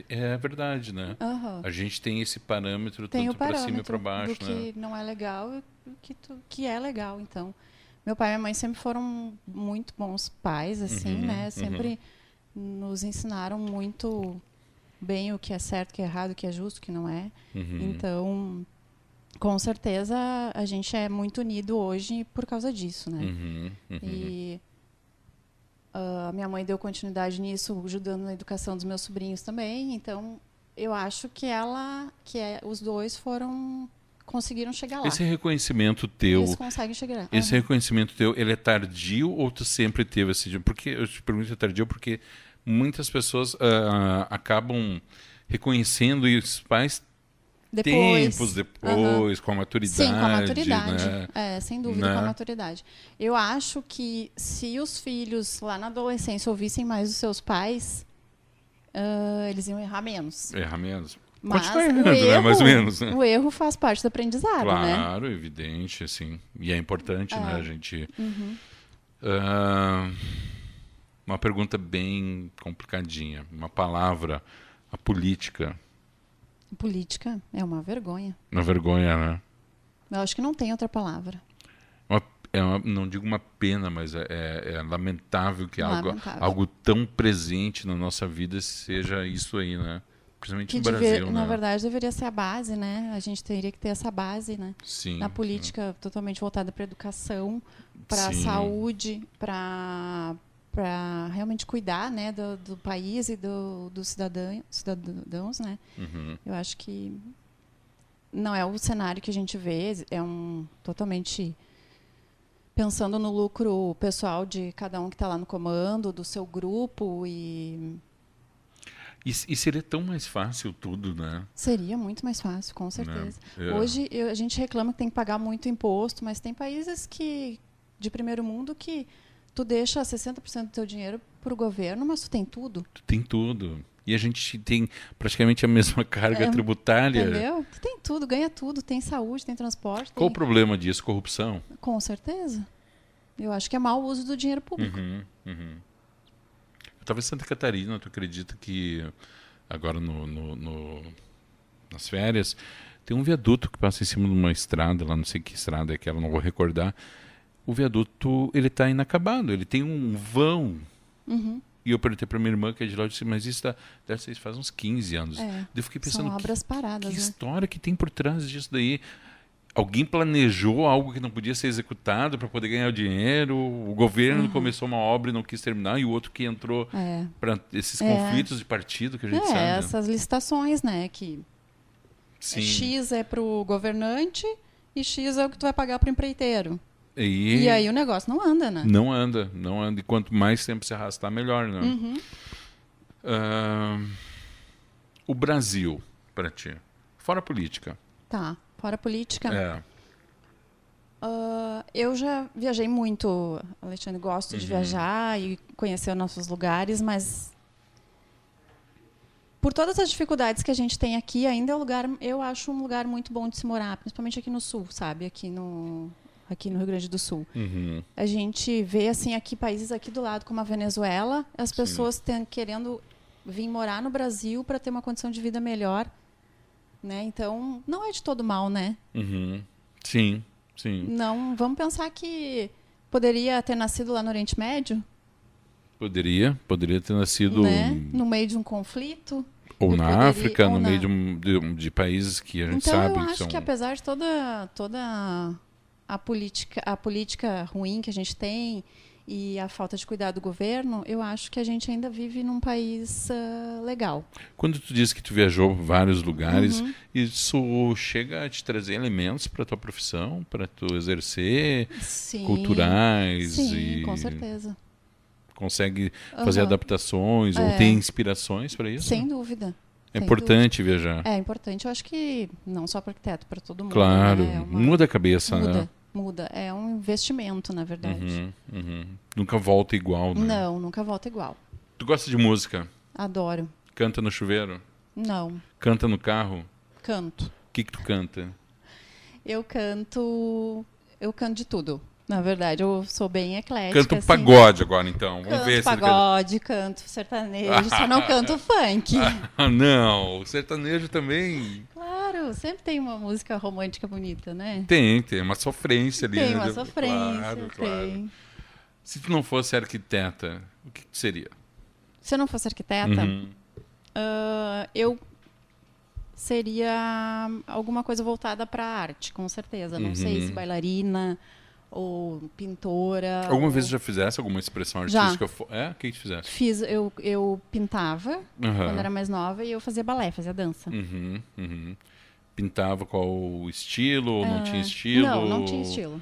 É verdade, né? Aham. A gente tem esse parâmetro Tem tanto parâmetro cima e pra baixo, do né? que não é legal e o que, tu- que é legal. Então, meu pai e minha mãe sempre foram muito bons pais, assim, Uhum, né? uhum. Sempre nos ensinaram muito bem o que é certo, o que é errado, o que é justo, o que não é. Uhum. Então, com certeza, a gente é muito unido hoje por causa disso, né? Uhum, uhum. E ah, a minha mãe deu continuidade nisso, ajudando na educação dos meus sobrinhos também. Então, eu acho que ela, que é, os dois foram conseguiram chegar lá. Esse reconhecimento teu, Eles conseguem chegar lá. esse Aham. reconhecimento teu, ele é tardio ou tu sempre teve esse? Porque eu te pergunto se é tardio porque muitas pessoas ah, acabam reconhecendo e os pais Depois, tempos depois, com a maturidade. Sim, com a maturidade. né? É, sem dúvida, Né? com a maturidade. Eu acho que se os filhos lá na adolescência ouvissem mais os seus pais, ah, eles iam errar menos. Erra menos. Mas Continua o errando, né? erro, Mais ou menos. né? o erro faz parte do aprendizado, né? Claro, evidente, assim. E é importante, né, É. a gente. Uhum. Ah, uma pergunta bem complicadinha. Uma palavra, a política. Política é uma vergonha. Uma vergonha, né? Eu acho que não tem outra palavra. Uma- é uma- não digo uma pena, mas é, é- é lamentável que algo, Lamentável. algo tão presente na nossa vida seja isso aí, né? Principalmente Que no Brasil, na né? verdade deveria ser a base, né? A gente teria que ter essa base, né? Sim. Na política totalmente voltada para educação, para saúde, para para realmente cuidar, né, do, do país e do, dos cidadão, cidadãos, né? Uhum. Eu acho que não é o cenário que a gente vê, é um totalmente pensando no lucro pessoal de cada um que está lá no comando, do seu grupo e E, e seria tão mais fácil tudo, né? seria muito mais fácil, com certeza. É. Hoje eu- a gente reclama que tem que pagar muito imposto, mas tem países que de primeiro mundo que tu deixa 60% do teu dinheiro para o governo, mas tu tem tudo, Tu tem tudo. E a gente tem praticamente a mesma carga É, tributária. entendeu? Tu tem tudo, ganha tudo, tem saúde, tem transporte, Qual o tem... problema disso? Corrupção? com certeza. Eu acho que é mau uso do dinheiro público. Uhum, uhum. Eu estava em Santa Catarina, tu acredita que agora no, no- no- nas férias tem um viaduto que passa em cima de uma estrada, lá não sei que estrada é aquela, não vou recordar. O viaduto, ele está inacabado, ele tem um vão. Uhum. E eu perguntei para minha irmã, que é de lá, eu disse, mas isso tá, deve ser, faz uns 15 anos. É, Eu fiquei pensando, São que, obras que paradas, né? história que tem por trás disso daí? Alguém planejou algo que não podia ser executado para poder ganhar o dinheiro? O governo começou uma obra e não quis terminar, e o outro que entrou É. para esses É. conflitos de partido que a gente É, sabe. essas licitações, né? Que Sim. X é pro governante e X é o que tu vai pagar pro empreiteiro. E, E aí o negócio não anda, né? não anda, não anda. E quanto mais tempo se arrastar, melhor, né? Uhum. Ah, o Brasil, para ti, fora a política. Tá. Fora a política. É. ah, eu já viajei muito, Alexandre. Gosto de Uhum. viajar e conhecer nossos lugares, mas por todas as dificuldades que a gente tem aqui, ainda é um lugar, eu acho um lugar muito bom de se morar, principalmente aqui no sul, sabe? Aqui no, aqui no Rio Grande do Sul. Uhum. A gente vê assim aqui países aqui do lado como a Venezuela, as pessoas têm, querendo vir morar no Brasil para ter uma condição de vida melhor, né? Então não é de todo mal, né? Uhum. Sim, sim. Não, vamos pensar que poderia ter nascido lá no Oriente Médio, Poderia, poderia ter nascido né? No meio de um conflito. ou Eu na poderia- África, ou no na- meio de, um- de de países que a gente Então sabe eu que acho são. que apesar de toda toda a política a política ruim que a gente tem e a falta de cuidado do governo, eu acho que a gente ainda vive num país ah, legal. Quando tu disse que tu viajou vários lugares, Uhum. isso chega a te trazer elementos para tua profissão, para tu exercer, Sim. culturais Sim, e com certeza. consegue fazer Aham. adaptações ou É. tem inspirações para isso? Sem dúvida. é sem importante viajar. É importante, eu acho que não só para arquiteto, para todo mundo. Claro, né? É uma- muda a cabeça, muda, né? Muda. É um investimento, na verdade. Uhum, uhum. Nunca volta igual, né? Não, nunca volta igual. Tu gosta de música? Adoro. Canta no chuveiro? Não, Canta no carro? canto. O que que tu canta? Eu canto. Eu canto de tudo. Na verdade, eu sou bem eclética. Canta um assim. pagode agora, então. Vamos Canto ver pagode, canto sertanejo, só não canto <laughs> funk. Ah, não. O sertanejo também Claro, sempre tem uma música romântica bonita, né? tem, tem uma sofrência ali. Tem né? uma sofrência, Claro, claro. tem. Se tu não fosse arquiteta, o que seria? Se eu não fosse arquiteta, Uhum. ah, eu seria alguma coisa voltada para arte, com certeza. Não sei Uhum. se bailarina ou pintora. Alguma ou- vez já fizesse alguma expressão Já. artística? fo- É? O que que tu fizesse? Fiz, eu, eu pintava Aham. quando era mais nova e eu fazia balé, fazia dança. Uhum, uhum. Pintava qual estilo ou não tinha estilo? Ah, Não, não tinha estilo.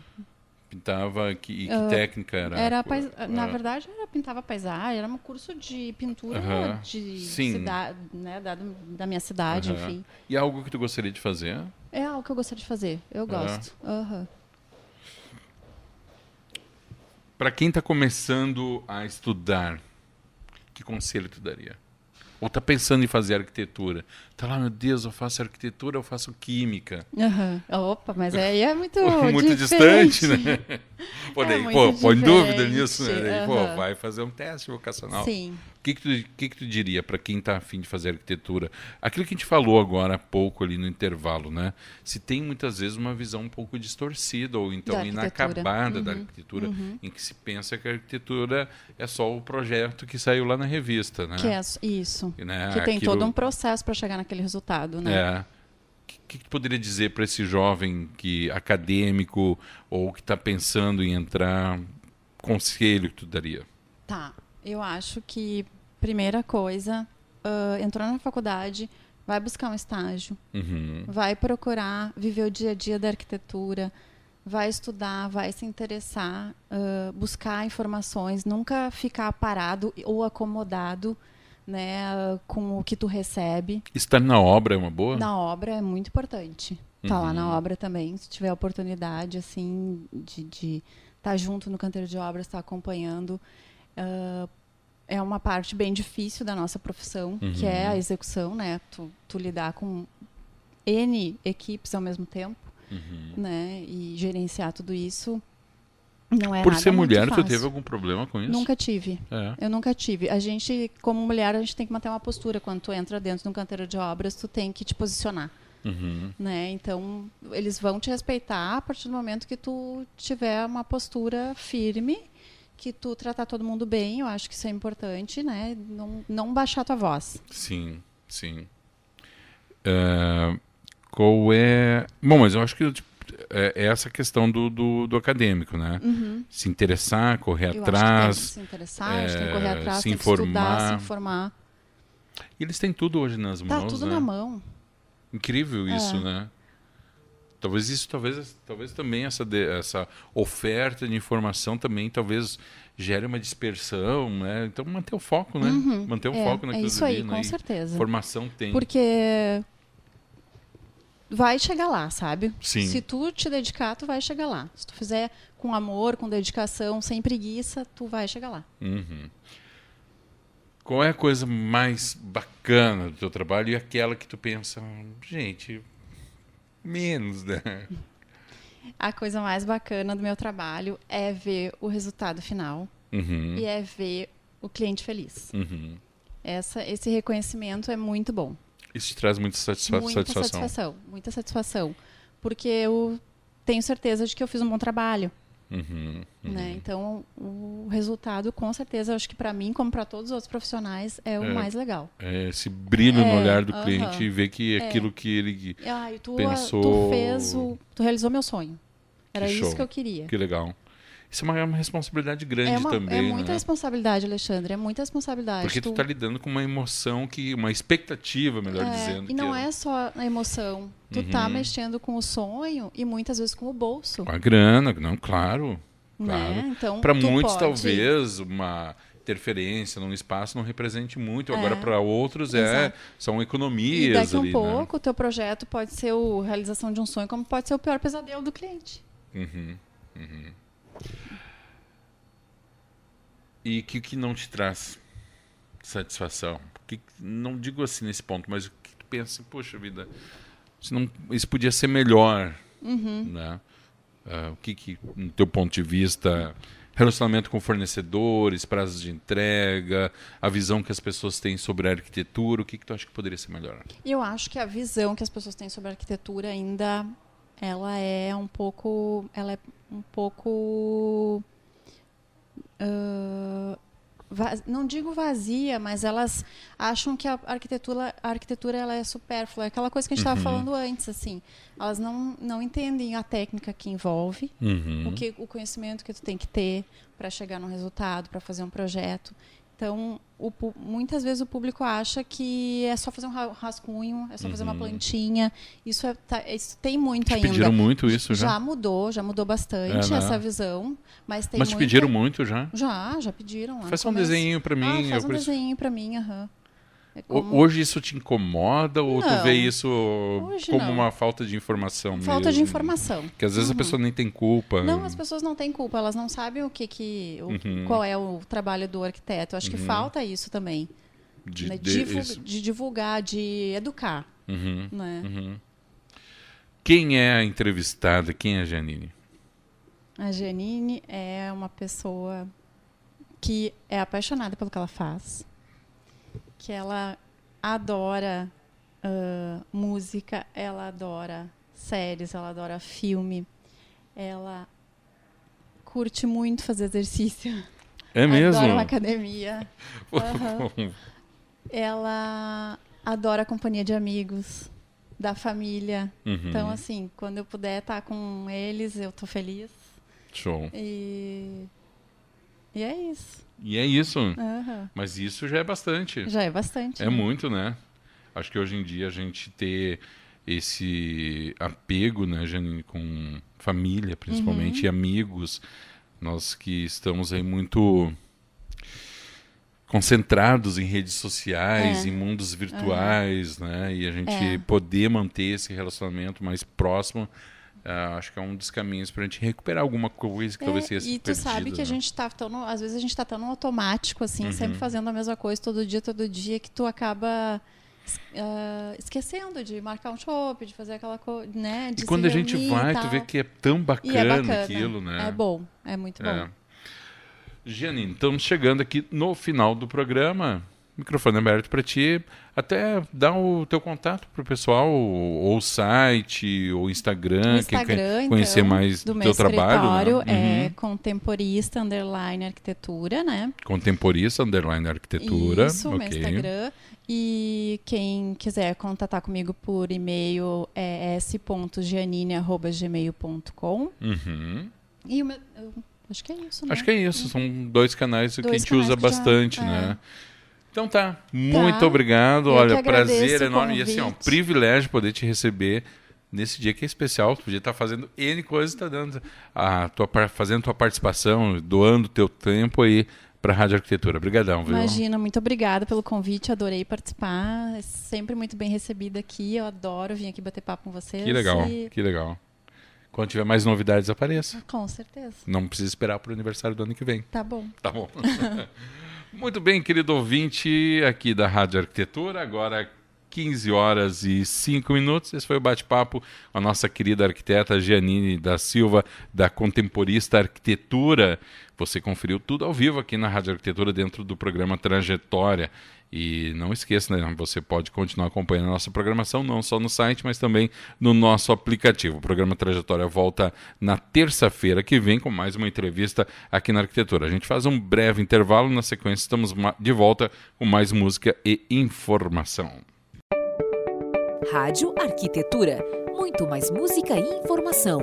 Pintava que, e que Ah, técnica era? Era pais... Na Ah, verdade, era pintava paisagem, era um curso de pintura Aham. de Sim. cidade, né, da, da minha cidade, aham. enfim. E algo que tu gostaria de fazer? É algo que eu gostaria de fazer. Eu gosto. Aham. Para quem está começando a estudar, que conselho tu daria? Ou está pensando em fazer arquitetura? Tá lá, meu Deus, eu faço arquitetura, eu faço química. Aham. Opa, mas aí é muito <laughs> Muito diferente. distante, né? <laughs> Pô, É daí, pô, põe dúvida nisso, né? Daí, pô, aham. vai fazer um teste vocacional. Sim. O que, que, tu, que, que tu diria para quem está afim de fazer arquitetura? Aquilo que a gente falou agora há pouco ali no intervalo, né? Se tem muitas vezes uma visão um pouco distorcida ou então Da arquitetura. inacabada da Uhum, arquitetura, em que se pensa que a arquitetura é só o projeto que saiu lá na revista, né? Que é isso. Né, Que tem aquilo- todo um processo para chegar naquele resultado, né? É. O que, que tu poderia dizer para esse jovem que acadêmico ou que está pensando em entrar? Conselho que tu daria? Tá. Eu acho que, primeira coisa, ah, entrou na faculdade, vai buscar um estágio, Uhum. vai procurar viver o dia a dia da arquitetura, vai estudar, vai se interessar, ah, buscar informações, nunca ficar parado ou acomodado né, com o que tu recebe. Estar na obra é uma boa? Na obra é muito importante. Tá lá Uhum. na obra também, se tiver oportunidade assim de estar junto no canteiro de obras, estar acompanhando. Ah, é uma parte bem difícil da nossa profissão, que é Uhum. a execução, né? Tu, tu lidar com N equipes ao mesmo tempo, Uhum. né? E gerenciar tudo isso não é Por ser mulher, tu teve algum problema com isso? Nunca tive. É. Eu nunca tive. A gente, como mulher, a gente tem que manter uma postura. Quando tu entra dentro de um canteiro de obras, tu tem que te posicionar, Uhum. né? Então, eles vão te respeitar a partir do momento que tu tiver uma postura firme, que tu tratar todo mundo bem. Eu acho que isso é importante, né? Não, não baixar tua voz. Sim, sim. É, qual é. Bom, mas eu acho que tipo, é, é essa questão do, do, do acadêmico, né? Se interessar, correr Uhum. Eu atrás. se interessar, a gente tem que correr é, atrás, se que estudar, informar. se informar. E eles têm tudo hoje nas Tá mãos, tudo né? na mão. Incrível isso, É. né? Talvez isso, talvez, talvez também essa, de- essa oferta de informação também talvez gere uma dispersão, né? Então manter o foco, né? Manter o é, foco é naquilo isso aí, ali, né? com E certeza. Formação tem. Porque vai chegar lá, sabe? Sim. Se tu te dedicar, tu vai chegar lá. Se tu fizer com amor, com dedicação, sem preguiça, tu vai chegar lá. Uhum. Qual é a coisa mais bacana do teu trabalho e aquela que tu pensa, gente, menos, né? <laughs> A coisa mais bacana do meu trabalho é ver o resultado final Uhum, e é ver o cliente feliz. uhum. Essa, esse reconhecimento é muito bom. Isso te traz muita satisfa- muita satisfação. satisfação, muita satisfação, porque eu tenho certeza de que eu fiz um bom trabalho, Uhum, uhum. né? Então, o resultado, com certeza, acho que para mim, como para todos os outros profissionais, é o É. mais legal. É, esse brilho no É, olhar do cliente e ver que É. aquilo que ele. Ai, tu, Pensou- tu fez o, tu realizou meu sonho. Era Que isso show. que eu queria. Que legal. Isso é uma, uma responsabilidade grande É, uma, também. é muita né? responsabilidade, Alexandre. É muita responsabilidade. Porque tu tá lidando com uma emoção que. uma expectativa, melhor É, dizendo. E não que é só a emoção. Tu tá Uhum. mexendo com o sonho e muitas vezes com o bolso. Com a grana, não, claro. Claro. Né? Então, Para muitos, pode- talvez, uma interferência num espaço não represente muito. É. Agora, para outros, é, Exato. são E economias daqui a um ali, pouco, o teu projeto pode ser a realização de um sonho, como pode ser o pior pesadelo do cliente. né? Uhum, uhum. E o que, que não te traz satisfação? Que, não digo assim nesse ponto, mas o que tu pensa poxa vida, isso, não, isso podia ser melhor, Uhum. né? Ah, o que, que, no teu ponto de vista, relacionamento com fornecedores, prazos de entrega, a visão que as pessoas têm sobre a arquitetura, o que, que tu acha que poderia ser melhor? Eu acho que a visão que as pessoas têm sobre a arquitetura ainda ela é um pouco ela é um pouco va- não digo vazia mas elas acham que a arquitetura a arquitetura ela é supérflua é aquela coisa que a gente estava Uhum. falando antes assim elas não não entendem a técnica que envolve Uhum. o que o conhecimento que tu tem que ter para chegar no resultado, para fazer um projeto. Então, o muitas vezes o público acha que é só fazer um ra- rascunho, é só fazer uma Uhum. plantinha. Isso, é, tá- isso tem muito Te ainda. pediram muito isso já? Já mudou, já mudou bastante É, né? essa visão, mas tem Mas te muita- pediram muito já? Já, já pediram lá. Faz só um desenho pra mim. Ah, faz um preciso- desenho para mim, aham. Ho- como- Hoje isso te incomoda ou tu Não. vê isso como não. uma falta de informação Falta de mesmo? informação. Que às vezes a pessoa nem tem culpa. Não, as pessoas não têm culpa, elas não sabem o que que, o- Uhum. qual é o trabalho do arquiteto. Eu acho que falta isso também. de, né? de- Divu- isso. de divulgar, de educar, Uhum, né? uhum. Quem é a entrevistada? Quem é a Janine? A Janine é uma pessoa que é apaixonada pelo que ela faz, que ela adora ah, música, ela adora séries, ela adora filme, ela curte muito fazer exercício, É mesmo? adora uma academia, <laughs> Aham. ela adora a companhia de amigos, da família. Uhum, Então, assim, quando eu puder estar com eles, eu tô feliz. Show. E, e é isso. E é isso. Aham. Mas isso já é bastante. Já é bastante. É né? muito, né? Acho que hoje em dia a gente ter esse apego, né, Janine, com família, principalmente, Uhum. e amigos, nós que estamos aí muito concentrados em redes sociais, É. em mundos virtuais, né? E a gente É. poder manter esse relacionamento mais próximo, ah, acho que é um dos caminhos para a gente recuperar alguma coisa que talvez É, tenha sido e tu sabe que a né? gente tá tão no, às vezes a gente tá tão no automático assim, Uhum. sempre fazendo a mesma coisa todo dia, todo dia que tu acaba ah, esquecendo de marcar um shopping, de fazer aquela coisa, né, de E quando a gente vai, tu vê que é tão E bacana, é bacana. aquilo, né? É bom, é muito bom. É. Janine, estamos chegando aqui no final do programa. Microfone aberto para ti. Até dá o teu contato pro pessoal, ou o site, ou Instagram, O quem Instagram, quer conhecer então, mais do meu teu trabalho. Né? é Uhum. contemporista underline arquitetura, né? Contemporista, underline arquitetura. Isso, meu ok. Instagram. E quem quiser contatar comigo por e-mail é s.gianine.gmail.com. Uhum. E o meu, eu acho que é isso, né? Acho que é isso. São dois canais que a Dois gente usa que já- bastante, é. Então tá. Muito obrigado. Eu Olha, prazer o enorme. E assim, ó, um privilégio poder te receber nesse dia que é especial. Tu podia estar fazendo N coisas, tá dando a tua, fazendo tua participação, doando teu tempo aí pra Rádio Arquitetura. Obrigadão, viu? Imagina, muito obrigada pelo convite, adorei participar. É sempre muito bem recebida aqui. Eu adoro vir aqui bater papo com vocês. Que legal, e- que legal. Quando tiver mais novidades, apareça. Com certeza. Não precisa esperar pro aniversário do ano que vem. Tá bom. Tá bom. <laughs> Muito bem, querido ouvinte aqui da Rádio Arquitetura, agora 15 horas e 5 minutos. Esse foi o bate-papo com a nossa querida arquiteta Gianine da Silva, da Contemporista Arquitetura. Você conferiu tudo ao vivo aqui na Rádio Arquitetura dentro do programa Trajetória. E não esqueça, né, você pode continuar acompanhando a nossa programação, não só no site, mas também no nosso aplicativo. O programa Trajetória volta na terça-feira que vem com mais uma entrevista aqui na Arquitetura. A gente faz um breve intervalo, na sequência estamos de volta com mais música e informação. Rádio Arquitetura. Muito mais música e informação.